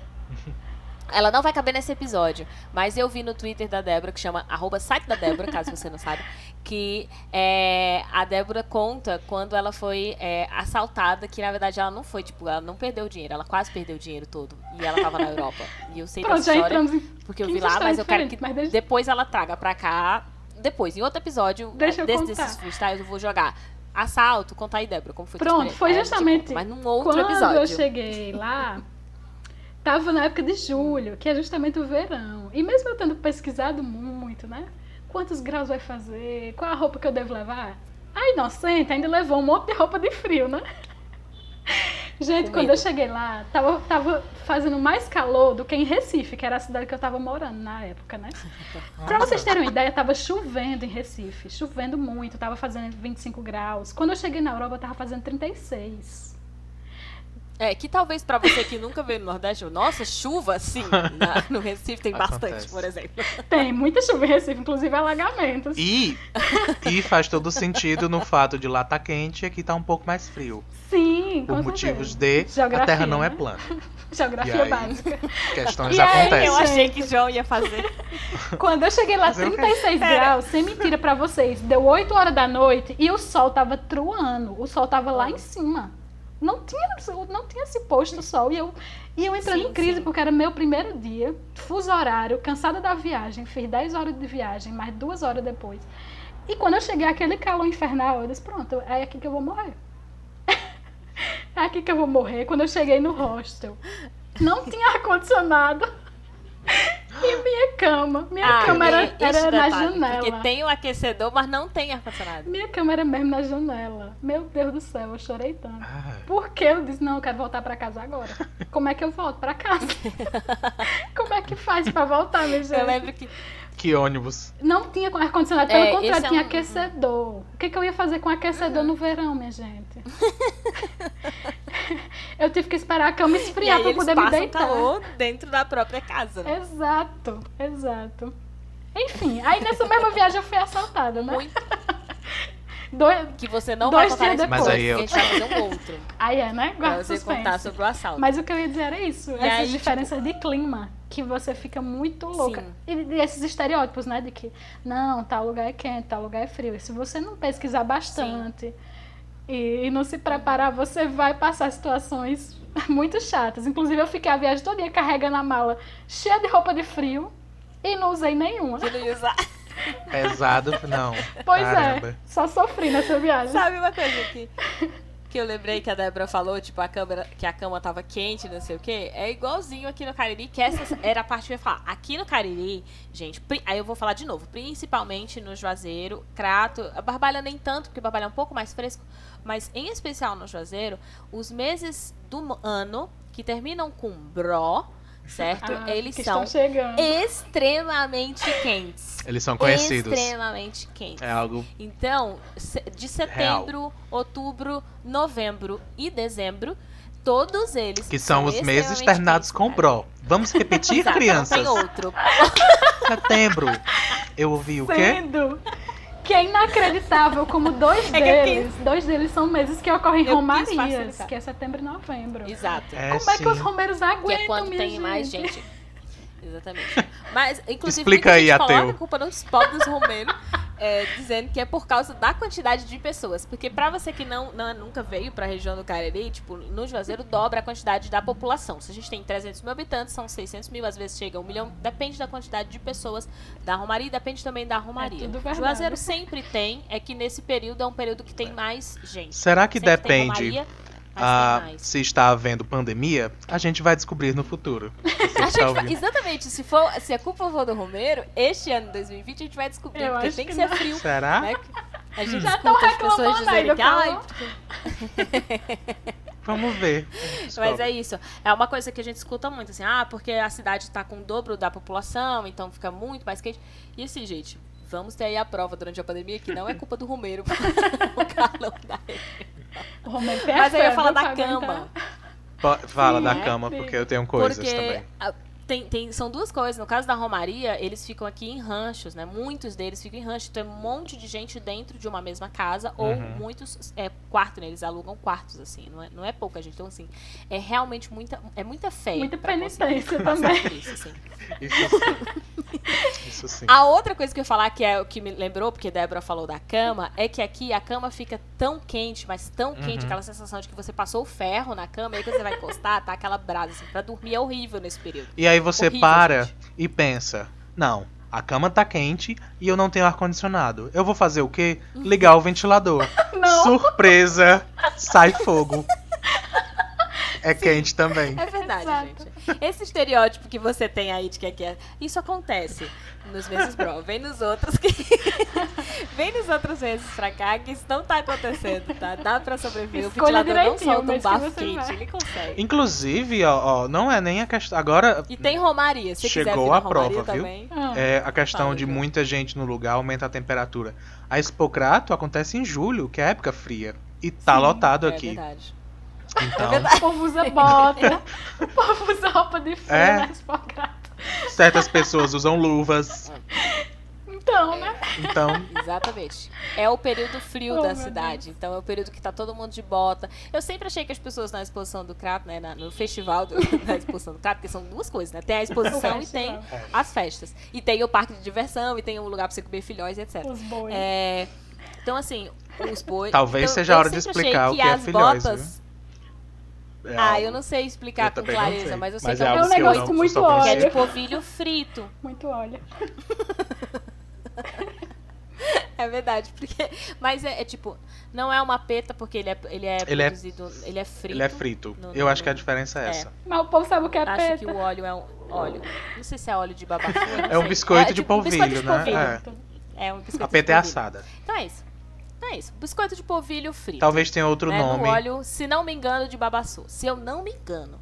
Speaker 3: Ela não vai caber nesse episódio, mas eu vi no Twitter da Débora, que chama arroba site da Débora, caso você não sabe, que é, a Débora conta quando ela foi é, assaltada, que na verdade ela não foi, tipo, ela não perdeu o dinheiro, ela quase perdeu o dinheiro todo. E ela tava na Europa. E eu sei
Speaker 2: Pronto,
Speaker 3: dessa história, porque eu vi
Speaker 2: 15
Speaker 3: lá, mas eu quero que
Speaker 2: deixa-
Speaker 3: depois ela traga pra cá, depois, em outro episódio desse, desses freestyles, eu vou jogar. Assalto, conta aí, Débora, como foi
Speaker 2: Pronto, foi
Speaker 3: gente
Speaker 2: justamente
Speaker 3: conta, Mas num outro
Speaker 2: Quando
Speaker 3: episódio.
Speaker 2: eu cheguei lá, tava na época de julho, que é justamente o verão. E mesmo eu tendo pesquisado muito, né? Quantos graus vai fazer? Qual a roupa que eu devo levar? A inocente ainda levou um monte de roupa de frio, né? Gente, quando eu cheguei lá, tava, tava fazendo mais calor do que em Recife, que era a cidade que eu tava morando na época, né? Pra vocês terem uma ideia, tava chovendo em Recife. Chovendo muito, tava fazendo 25 graus. Quando eu cheguei na Europa, tava fazendo 36.
Speaker 3: É, que talvez pra você que nunca veio no Nordeste, nossa, chuva, sim. na- no Recife tem bastante,
Speaker 1: Acontece.
Speaker 3: por exemplo.
Speaker 2: Tem muita chuva em Recife, inclusive alagamentos.
Speaker 1: E, e faz todo sentido no fato de lá tá quente e aqui tá um pouco mais frio.
Speaker 2: Sim, com
Speaker 1: Por
Speaker 2: certeza.
Speaker 1: motivos de a
Speaker 2: Geografia,
Speaker 1: Terra não é
Speaker 2: né?
Speaker 1: plana.
Speaker 2: Geografia
Speaker 1: aí?
Speaker 2: básica.
Speaker 1: Questões
Speaker 2: E aí,
Speaker 1: acontecem.
Speaker 3: Eu achei que João ia fazer.
Speaker 2: Quando eu cheguei lá,
Speaker 1: Fazer o quê?
Speaker 2: 36 graus, sem mentira pra vocês, deu 8 horas da noite e o sol tava truando. O sol tava lá em cima. Não tinha, não tinha se posto o sol. E eu, e eu entrando
Speaker 3: Sim,
Speaker 2: em crise,
Speaker 3: sim.
Speaker 2: porque era meu primeiro dia, fuso horário, cansada da viagem, fiz 10 horas de viagem, mais duas horas depois. E quando eu cheguei aquele calor infernal, eu disse, pronto, é aqui que eu vou morrer. é aqui que eu vou morrer. Quando eu cheguei no hostel, não tinha ar-condicionado. Minha cama, minha
Speaker 3: Ah,
Speaker 2: cama era, era na
Speaker 3: detalhe,
Speaker 2: janela.
Speaker 3: Porque tem o aquecedor, mas não tem ar-condicionado.
Speaker 2: Minha cama era mesmo na janela. Meu Deus do céu, eu chorei tanto.
Speaker 1: Ah,
Speaker 2: Porque eu disse, não, eu quero voltar pra casa agora. Como é que eu volto pra casa? Como é que faz pra voltar, minha gente?
Speaker 3: Eu lembro que
Speaker 1: que ônibus.
Speaker 2: Não tinha ar-condicionado,
Speaker 3: É,
Speaker 2: pelo contrário,
Speaker 3: esse é
Speaker 2: tinha
Speaker 3: um-
Speaker 2: aquecedor. O que, que eu ia fazer com aquecedor no verão, minha gente? eu tive que esperar a cama
Speaker 3: e
Speaker 2: esfriar
Speaker 3: eles
Speaker 2: poder me deitar.
Speaker 3: calor dentro da própria casa. Né?
Speaker 2: Exato, exato. Enfim, aí nessa mesma viagem eu fui assaltada, né?
Speaker 3: Muito
Speaker 2: Dois-
Speaker 3: que você não
Speaker 2: Dois
Speaker 3: vai contar
Speaker 2: depois.
Speaker 1: Mas aí eu-
Speaker 3: a gente vai fazer um outro.
Speaker 2: Aí é, né?
Speaker 3: pra
Speaker 2: Guarda
Speaker 3: você
Speaker 2: suspense.
Speaker 3: contar sobre o assalto.
Speaker 2: Mas o que eu ia dizer era isso.
Speaker 3: E
Speaker 2: essas
Speaker 3: aí, tipo,
Speaker 2: diferenças de clima. Que você fica muito louca. E, e esses estereótipos, né? De que, não, tal lugar é quente, tal lugar é frio. E se você não pesquisar bastante e, e não se preparar, você vai passar situações muito chatas. Inclusive, eu fiquei a viagem toda carregando a mala cheia de roupa de frio e não usei nenhuma.
Speaker 3: Que não ia usar.
Speaker 1: Pesado, não.
Speaker 2: Pois
Speaker 1: Caramba.
Speaker 2: é, só sofri nessa viagem.
Speaker 3: Sabe uma coisa que, que eu lembrei que a Débora falou, tipo, a câmera, que a cama tava quente, não sei o quê? É igualzinho aqui no Cariri, que essa era a parte que eu ia falar. Aqui no Cariri, gente, aí eu vou falar de novo, principalmente no Juazeiro, Crato, a Barbalha nem tanto, porque Barbalha é um pouco mais fresco, mas em especial no Juazeiro, os meses do ano que terminam com bro, certo?
Speaker 2: Ah,
Speaker 3: Eles são
Speaker 2: estão chegando.
Speaker 3: extremamente quentes.
Speaker 1: Eles são conhecidos.
Speaker 3: Extremamente quentes.
Speaker 1: É algo.
Speaker 3: Então, de setembro, outubro, novembro e dezembro, todos eles
Speaker 1: Que são os meses terminados com
Speaker 3: cara.
Speaker 1: bro. Vamos repetir,
Speaker 3: Exato,
Speaker 1: crianças?
Speaker 3: Não tem outro.
Speaker 1: Setembro. Eu ouvi o quê?
Speaker 2: Que é inacreditável como dois
Speaker 3: É que
Speaker 2: deles, dois deles são meses que ocorrem
Speaker 3: Eu
Speaker 2: romarias, que é setembro e novembro.
Speaker 3: Exato.
Speaker 1: É,
Speaker 2: Como é que os romeiros
Speaker 3: Que
Speaker 2: aguentam,
Speaker 3: é quando tem
Speaker 2: gente?
Speaker 3: mais gente. Exatamente. Mas, inclusive,
Speaker 1: Explica
Speaker 3: muita
Speaker 1: aí,
Speaker 3: gente
Speaker 1: ateu.
Speaker 3: coloca a culpa nos pobres romeiros, é, dizendo que é por causa da quantidade de pessoas. Porque pra você que não, não- nunca veio pra região do Cariri, tipo, no Juazeiro dobra a quantidade da população. Se a gente tem 300 mil habitantes, são 600 mil, às vezes chega a um milhão. Depende da quantidade de pessoas da Romaria e depende também da Romaria.
Speaker 2: tudo verdade.
Speaker 3: Juazeiro sempre tem, é que nesse período é um período que tem mais gente.
Speaker 1: Será que
Speaker 3: Sempre tem
Speaker 1: depende ah, se está havendo pandemia? A gente vai descobrir no futuro. Tá
Speaker 3: gente vai- exatamente, se, for, se a culpa for do Romero, este ano, 2020, a gente vai descobrir,
Speaker 2: Eu
Speaker 3: porque tem que,
Speaker 2: que
Speaker 3: ser
Speaker 2: não.
Speaker 3: frio.
Speaker 1: Será?
Speaker 3: Né? A gente
Speaker 2: Já
Speaker 3: escuta
Speaker 2: tão
Speaker 3: as pessoas
Speaker 2: reclamando
Speaker 3: dizerem que, ai,
Speaker 2: falou.
Speaker 3: porque-
Speaker 1: Vamos ver.
Speaker 3: Mas é isso. É uma coisa que a gente escuta muito, assim, ah, porque a cidade tá com o dobro da população, então fica muito mais quente. E assim, gente, vamos ter aí a prova durante a pandemia que não é culpa do Romero o calor da
Speaker 2: O Romeiro tem a
Speaker 3: Mas eu ia falar da cama.
Speaker 1: Fala
Speaker 2: Sim,
Speaker 1: da
Speaker 2: é,
Speaker 1: cama, porque eu tenho coisas
Speaker 3: Porque
Speaker 1: também.
Speaker 3: tem, tem, são duas coisas. No caso da Romaria, eles ficam aqui em ranchos, né? Muitos deles ficam em ranchos. Então é um monte de gente dentro de uma mesma casa. Ou
Speaker 1: Uhum.
Speaker 3: muitos é, quartos, né? Eles alugam quartos, assim. Não é, não é pouca gente. Então, assim, é realmente muita, é muita fé.
Speaker 2: Muita penitência
Speaker 3: passar
Speaker 2: também.
Speaker 3: Isso, assim.
Speaker 1: Isso. Isso sim.
Speaker 3: A outra coisa que eu ia falar, que é o que me lembrou, porque Débora falou da cama, é que aqui a cama fica tão quente, mas tão quente,
Speaker 1: Uhum.
Speaker 3: aquela sensação de que você passou o ferro na cama, e aí quando você vai encostar, tá aquela brasa, assim. Pra dormir é horrível nesse período.
Speaker 1: E aí você
Speaker 3: Horrível,
Speaker 1: para
Speaker 3: gente.
Speaker 1: e pensa: não, a cama tá quente e eu não tenho ar-condicionado. Eu vou fazer o quê? Ligar o ventilador.
Speaker 2: Não.
Speaker 1: Surpresa! Sai fogo. É quente também.
Speaker 3: É verdade,
Speaker 2: Exato.
Speaker 3: gente. Esse estereótipo que você tem aí de que aqui é. Isso acontece nos meses Bro. Vem nos outros que. Vem nos outros meses pra cá que isso não tá acontecendo, tá? Dá pra sobreviver.
Speaker 2: Escolha
Speaker 3: o ventilador não solta um
Speaker 2: que
Speaker 3: bafo
Speaker 2: você
Speaker 3: quente,
Speaker 2: vai.
Speaker 3: ele consegue.
Speaker 1: Inclusive, ó, ó, não é nem a questão. Agora
Speaker 3: E tem Romaria. Se quiser
Speaker 1: Chegou
Speaker 3: na
Speaker 1: a prova, viu?
Speaker 3: também.
Speaker 2: Ah,
Speaker 1: é a questão
Speaker 3: Fala,
Speaker 1: de
Speaker 3: então.
Speaker 1: muita gente no lugar aumenta a temperatura. A Expocrato acontece em julho, que é época fria. E tá
Speaker 2: Sim,
Speaker 1: lotado
Speaker 3: É
Speaker 1: aqui.
Speaker 3: verdade.
Speaker 1: Então,
Speaker 2: O povo usa bota. o povo usa roupa de frio
Speaker 1: É.
Speaker 2: na Expocrato.
Speaker 1: certas pessoas usam luvas.
Speaker 2: Então, né?
Speaker 1: Então,
Speaker 3: Exatamente. É o período frio
Speaker 2: Oh,
Speaker 3: da cidade. Então é o período que tá todo mundo de bota. Eu sempre achei que as pessoas na exposição do Crato, né, na- no festival do- da exposição do Crato, porque são duas coisas, né? Tem a exposição e tem
Speaker 2: festival.
Speaker 3: as festas. E tem o parque de diversão, e tem um lugar pra você comer filhóis, etc.
Speaker 2: Os bois.
Speaker 3: É, então, assim, os bois.
Speaker 1: Talvez
Speaker 3: então,
Speaker 1: seja a hora de explicar o que é
Speaker 3: as
Speaker 1: filhóis,
Speaker 3: botas.
Speaker 1: É
Speaker 3: Ah,
Speaker 1: algo-
Speaker 3: eu não sei explicar
Speaker 1: Eu
Speaker 3: com clareza, mas eu sei
Speaker 1: mas
Speaker 3: que
Speaker 1: é
Speaker 3: é,
Speaker 2: um
Speaker 1: eu
Speaker 2: negócio com muito
Speaker 3: que é
Speaker 2: óleo.
Speaker 3: de polvilho frito.
Speaker 2: Muito óleo.
Speaker 3: É verdade, porque. Mas é, é tipo, não é uma peta porque ele é, ele é
Speaker 1: Ele é-
Speaker 3: produzido. Ele é frito.
Speaker 1: Ele é frito.
Speaker 3: No-
Speaker 1: Eu
Speaker 3: no-
Speaker 1: acho que a diferença é
Speaker 3: é.
Speaker 1: essa.
Speaker 2: Mas o povo sabe o que é
Speaker 3: Acho
Speaker 2: peta.
Speaker 3: que o óleo é um óleo. Não sei se é óleo de eu não
Speaker 1: É um biscoito de
Speaker 3: tipo um biscoito
Speaker 1: polvilho,
Speaker 3: de
Speaker 1: né?
Speaker 3: polvilho. É um biscoito
Speaker 1: A peta
Speaker 3: de
Speaker 1: é
Speaker 3: polvilho.
Speaker 1: assada.
Speaker 3: Então é isso. Então é isso. Biscoito de polvilho frito.
Speaker 1: Talvez tenha outro
Speaker 3: né,
Speaker 1: nome.
Speaker 3: No óleo, se não me engano, de babaçu. Se eu não me engano.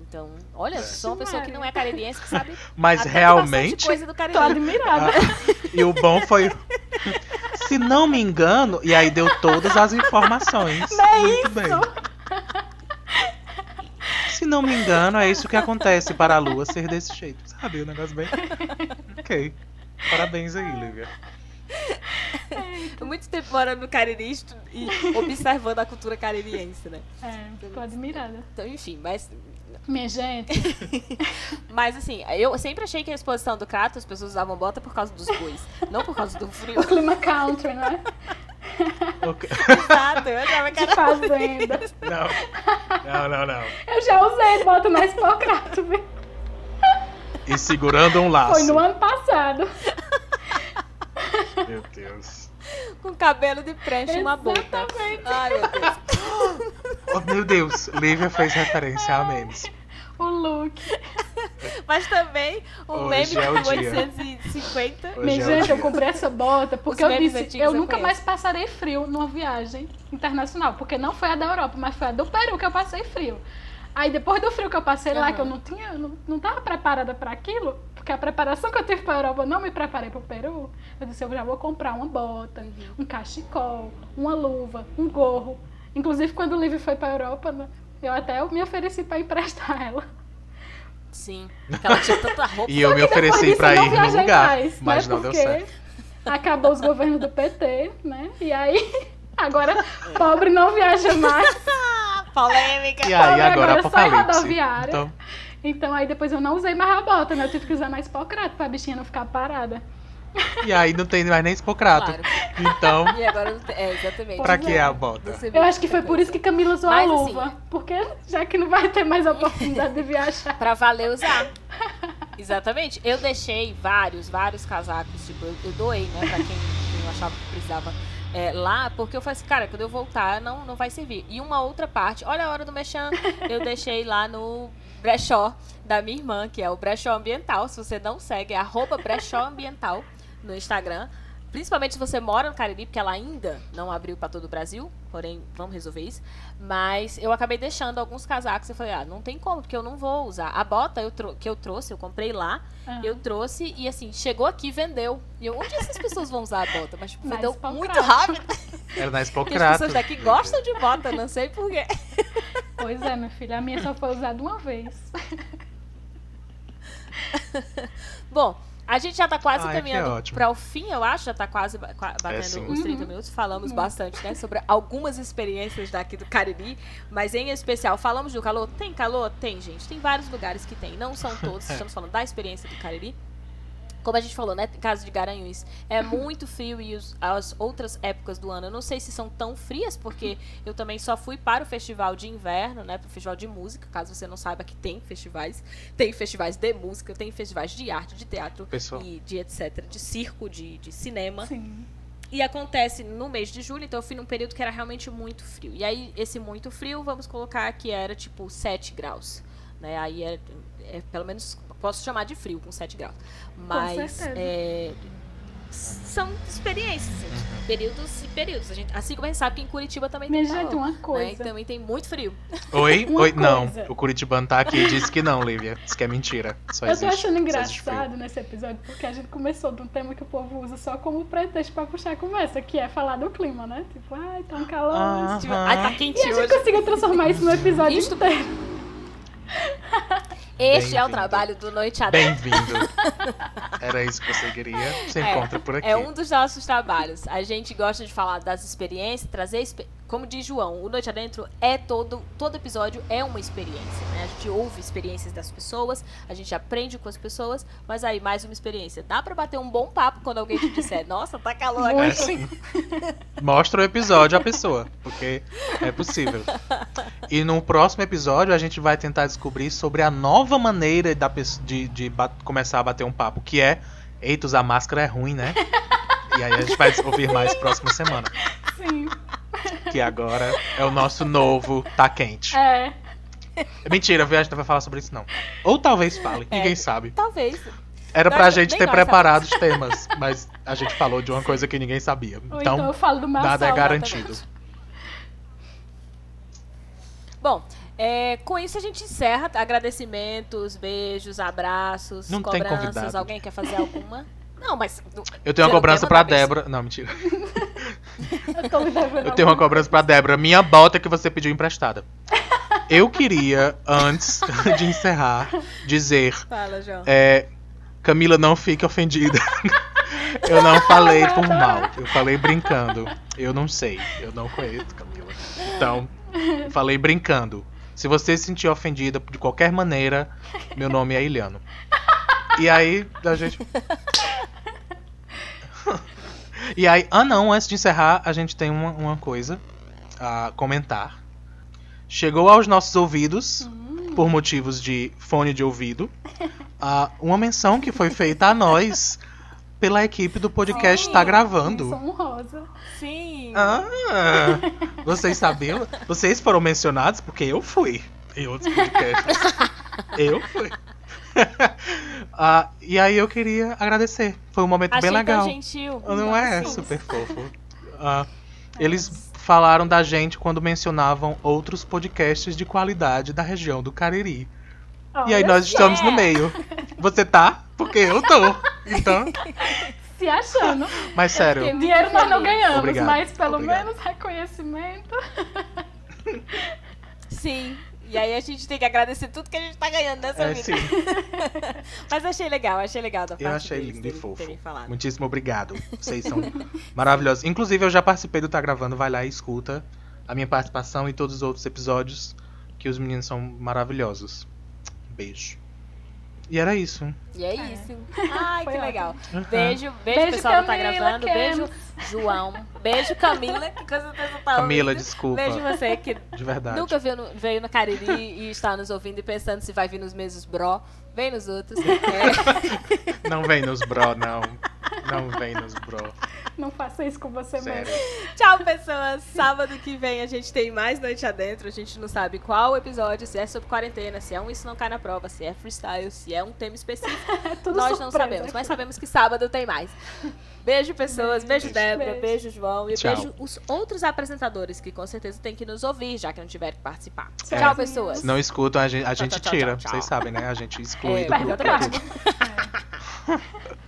Speaker 3: Então, olha, eu sou uma pessoa que não é caririense que sabe
Speaker 1: Mas realmente.
Speaker 3: coisa do
Speaker 2: Tô admirada.
Speaker 1: E o bom foi. Se não me engano, e aí deu todas as informações.
Speaker 2: é
Speaker 1: Muito bem. Se não me engano, é isso que acontece para a lua ser desse jeito. Sabe? O negócio bem. Ok. Parabéns aí, Lívia.
Speaker 3: Muito tempo morando no Cariri e observando a cultura caririense, né?
Speaker 2: É, tô admirada.
Speaker 3: Então, enfim, mas
Speaker 2: Minha gente,
Speaker 3: Mas assim, eu sempre achei que a exposição do Crato as pessoas usavam bota por causa dos bois, não por causa do frio.
Speaker 2: o clima country, né?
Speaker 3: Exato, eu achava que era
Speaker 2: fazenda.
Speaker 1: Não. Não, não, não.
Speaker 2: Eu já usei bota na Expocrato, viu?
Speaker 1: E segurando um laço.
Speaker 2: Foi no ano passado.
Speaker 1: Meu Deus.
Speaker 3: com cabelo de prancha e uma bota.
Speaker 2: Exatamente.
Speaker 3: Ai, meu Deus.
Speaker 1: Oh, meu Deus. Lívia fez referência a memes.
Speaker 2: O look.
Speaker 3: Mas também o
Speaker 1: Hoje
Speaker 3: meme
Speaker 1: é o
Speaker 3: de
Speaker 1: dia.
Speaker 3: 850.
Speaker 1: Hoje
Speaker 2: Minha
Speaker 1: é
Speaker 2: gente, eu comprei essa bota porque
Speaker 3: Os
Speaker 2: eu disse, eu
Speaker 3: eu
Speaker 2: nunca
Speaker 3: conheço.
Speaker 2: mais passarei frio numa viagem internacional. Porque não foi a da Europa, mas foi a do Peru que eu passei frio. Aí depois do frio que eu passei lá,
Speaker 3: Aham.
Speaker 2: que eu não tinha, não, não tava preparada para aquilo, porque a preparação que eu tive para a Europa eu não me preparei para o Peru. Eu disse, eu já vou comprar uma bota,
Speaker 3: Uhum.
Speaker 2: um cachecol, uma luva, um gorro. Inclusive quando o Livre foi para a Europa, né, eu até me ofereci para emprestar ela.
Speaker 3: Sim, porque ela tinha tanta roupa.
Speaker 1: E eu me ofereci
Speaker 2: disso,
Speaker 1: pra
Speaker 2: eu não
Speaker 1: ir no lugar,
Speaker 2: mais,
Speaker 1: mas
Speaker 2: né,
Speaker 1: não deu certo.
Speaker 2: Acabou os governos do PT, né? E aí, agora pobre não viaja mais.
Speaker 3: Polêmica.
Speaker 1: E aí agora
Speaker 2: agora só em
Speaker 1: apocalipse.
Speaker 2: rodoviária.
Speaker 1: Então,
Speaker 2: Então aí depois eu não usei mais a bota, né? Eu tive que usar mais hipocrata pra bichinha não ficar parada.
Speaker 1: e aí não tem mais nem Hipocrato.
Speaker 3: Claro.
Speaker 1: Então,
Speaker 3: E agora não tem. É, exatamente.
Speaker 1: pra que
Speaker 2: é.
Speaker 1: a bota?
Speaker 2: Eu acho que foi por isso que Camila usou
Speaker 3: Mas,
Speaker 2: a
Speaker 3: assim,
Speaker 2: luva. Porque já que não vai ter mais oportunidade de viajar.
Speaker 3: Pra valer usar. Exatamente. Eu deixei vários, vários casacos. Tipo, eu, eu doei, né? Pra quem, quem eu achava que precisava é, lá. Porque eu falei assim, cara, quando eu voltar, não, não vai servir. E uma outra parte, olha a hora do mexão, eu deixei lá no brechó da minha irmã, que é o brechó ambiental. Se você não segue, é arroba brechó ambiental no Instagram. Principalmente se você mora no Cariri, porque ela ainda não abriu para todo o Brasil. Porém, vamos resolver isso. Mas eu acabei deixando alguns casacos. Eu falei, ah, não tem como, porque eu não vou usar. A bota eu que eu trouxe, eu comprei lá.
Speaker 2: Ah.
Speaker 3: Eu trouxe e assim, chegou aqui e vendeu. E eu, onde essas pessoas vão usar a bota? Mas tipo, vendeu muito rápido.
Speaker 1: Era na
Speaker 3: Porque as pessoas daqui gostam de bota, não sei porquê.
Speaker 2: Pois é, meu filho. A minha só foi usada uma vez.
Speaker 3: Bom, a gente já tá quase
Speaker 1: Ai, que
Speaker 3: caminhando
Speaker 1: ótimo.
Speaker 3: para o fim, eu acho. Já tá quase qua- batendo
Speaker 1: sim.
Speaker 3: os 30
Speaker 2: Uhum.
Speaker 3: minutos. Falamos
Speaker 2: Uhum.
Speaker 3: bastante, né? Sobre algumas experiências daqui do Cariri. Mas em especial, falamos do calor. Tem calor? Tem, gente. Tem vários lugares que tem. Não são todos. Estamos falando da experiência do Cariri. Como a gente falou, né? Caso de Garanhuns, é muito frio e os- as outras épocas do ano, eu não sei se são tão frias, porque eu também só fui para o festival de inverno, né? Para o festival de música, caso você não saiba que tem festivais. Tem festivais de música, tem festivais de arte, de teatro
Speaker 1: Pessoal.
Speaker 3: e de etc. De circo, de, de cinema.
Speaker 2: Sim.
Speaker 3: E acontece no mês de julho, então eu fui num período que era realmente muito frio. E aí, esse muito frio, vamos colocar que era tipo 7 graus. Né? Aí é, é, pelo menos posso chamar de frio com 7 graus. Mas é, são experiências, gente. Períodos e períodos. A gente, assim como a gente sabe que em Curitiba também
Speaker 2: Minha
Speaker 3: tem
Speaker 2: gente,
Speaker 3: calor,
Speaker 2: uma
Speaker 3: né?
Speaker 2: coisa.
Speaker 3: E também tem muito frio.
Speaker 1: Oi?
Speaker 2: Uma
Speaker 1: Oi? Não.
Speaker 2: coisa.
Speaker 1: O Curitibano tá aqui e disse que não, Lívia. Diz que é mentira. Só
Speaker 2: Eu tô
Speaker 1: existe,
Speaker 2: achando
Speaker 1: existe frio.
Speaker 2: engraçado nesse episódio porque a gente começou de um tema que o povo usa só como pretexto pra puxar a conversa, que é falar do clima, né? Tipo, ai, tá um calor.
Speaker 1: Aham.
Speaker 3: Tipo, Ai, tá quente
Speaker 2: E a gente
Speaker 3: hoje.
Speaker 2: conseguiu transformar isso num episódio
Speaker 3: Isto-
Speaker 2: inteiro.
Speaker 3: Este é o trabalho do Noite Adentro.
Speaker 1: Bem-vindo. Era isso que você queria. Você
Speaker 3: É,
Speaker 1: encontra por aqui.
Speaker 3: É um dos nossos trabalhos. A gente gosta de falar das experiências, trazer. expe- Como diz João, o Noite Adentro é todo. Todo episódio é uma experiência. Né? A gente ouve experiências das pessoas, a gente aprende com as pessoas, mas aí, mais uma experiência. Dá pra bater um bom papo quando alguém te disser, nossa, tá calor
Speaker 1: É
Speaker 3: aqui.
Speaker 1: sim. Mostra o episódio à pessoa, porque é possível. E no próximo episódio a gente vai tentar descobrir sobre a nova maneira da de, de começar a bater um papo, que é Eita, usar máscara é ruim, né? E aí a gente vai ouvir mais próxima semana.
Speaker 2: Sim.
Speaker 1: Que agora é o nosso novo Tá Quente.
Speaker 2: É.
Speaker 1: Mentira, viu? A gente não vai falar sobre isso, não. Ou talvez fale,
Speaker 3: É.
Speaker 1: ninguém sabe.
Speaker 3: Talvez.
Speaker 1: Era pra
Speaker 3: Nós-
Speaker 1: gente ter preparado os temas, mas a gente falou de uma coisa que ninguém sabia.
Speaker 2: Ou então,
Speaker 1: Então,
Speaker 2: eu falo do Marcelo.
Speaker 1: nada é
Speaker 3: exatamente.
Speaker 1: garantido.
Speaker 3: Bom, é, com isso a gente encerra. Agradecimentos, beijos, abraços,
Speaker 1: Não tem
Speaker 3: cobranças. Alguém quer fazer alguma? Não, mas.
Speaker 1: Eu tenho uma cobrança
Speaker 3: quer
Speaker 1: pra Débora. Não, mentira.
Speaker 2: Eu
Speaker 1: tenho uma cobrança pra Débora. Minha bota que você pediu emprestada. Eu queria, antes de encerrar, dizer:
Speaker 3: Fala, João.
Speaker 1: é, Camila, não fique ofendida. Eu não falei por mal. Eu falei brincando. Eu não sei. Eu não conheço Camila. Então, falei brincando. Se você se sentir ofendida de qualquer maneira, meu nome é Iliano. E aí, a gente. E aí, ah não, antes de encerrar, a gente tem uma, uma coisa a comentar. Chegou aos nossos ouvidos,
Speaker 2: Hum.
Speaker 1: por motivos de fone de ouvido, ah, uma menção que foi feita a nós pela equipe do podcast
Speaker 3: Sim,
Speaker 1: Tá Gravando.
Speaker 2: Honrosa.
Speaker 3: Sim.
Speaker 1: Ah, vocês sabiam? Vocês foram mencionados porque eu fui em outros podcasts. eu fui. Ah, e aí eu queria agradecer. Foi um momento
Speaker 3: Achei
Speaker 1: bem legal.
Speaker 3: tão gentil.
Speaker 1: Não é
Speaker 3: Sim.
Speaker 1: super fofo. Ah, eles falaram da gente quando mencionavam outros podcasts de qualidade da região do Cariri. e aí nós estamos no
Speaker 3: é.
Speaker 1: meio. Você tá? Porque eu tô. Então,
Speaker 2: Se achando.
Speaker 1: mas sério.
Speaker 2: Dinheiro nós não ganhamos,
Speaker 1: Obrigado,
Speaker 2: mas pelo
Speaker 1: obrigado.
Speaker 2: menos reconhecimento.
Speaker 3: Sim. E aí a gente tem que agradecer tudo que a gente tá ganhando nessa
Speaker 1: É,
Speaker 3: vida.
Speaker 1: sim.
Speaker 3: Mas achei legal, achei legal da parte
Speaker 1: Eu achei
Speaker 3: deles
Speaker 1: lindo e fofo. Muitíssimo obrigado. Vocês são maravilhosos. Inclusive, eu já participei do Tá Gravando. Vai lá e escuta a minha participação e todos os outros episódios, que os meninos são maravilhosos. Beijo. E era isso.
Speaker 3: E é
Speaker 2: É.
Speaker 3: isso. Ai,
Speaker 2: Foi
Speaker 3: que legal.
Speaker 1: Uhum.
Speaker 3: Beijo, beijo,
Speaker 2: Beijo,
Speaker 3: pessoal do Tá
Speaker 2: Camila,
Speaker 3: Gravando. Beijo, João. Beijo, Camila, que certeza tá
Speaker 1: Camila,
Speaker 3: ouvindo.
Speaker 1: desculpa.
Speaker 3: Beijo você que
Speaker 1: De verdade.
Speaker 3: nunca veio no, veio no Cariri e está nos ouvindo e pensando se vai vir nos meses bro. Vem nos outros. É.
Speaker 1: Não vem nos bro, não. Não vem nos bro.
Speaker 2: Não faça isso com você
Speaker 1: Sério.
Speaker 2: mesmo.
Speaker 3: Tchau, pessoas. Sábado que vem a gente tem mais Noite Adentro. A gente não sabe qual episódio, se é sobre quarentena, se é um Isso Não Cai na Prova, se é freestyle, se é um tema específico.
Speaker 2: É tudo
Speaker 3: Nós
Speaker 2: surpresa
Speaker 3: não sabemos,
Speaker 2: aqui.
Speaker 3: mas sabemos que sábado tem mais. Beijo, pessoas. Beijo,
Speaker 2: Beijo.
Speaker 3: Débora.
Speaker 2: Beijo.
Speaker 3: Beijo, João. E
Speaker 1: Tchau.
Speaker 3: beijo os outros apresentadores que com certeza têm que nos ouvir, já que não tiveram que participar.
Speaker 1: É.
Speaker 3: Tchau, pessoas.
Speaker 1: Se não escutam, a gente, a gente
Speaker 3: tchau, tchau,
Speaker 1: tira.
Speaker 3: tchau.
Speaker 1: Vocês sabem, né? A gente exclui
Speaker 3: É,
Speaker 1: do grupo.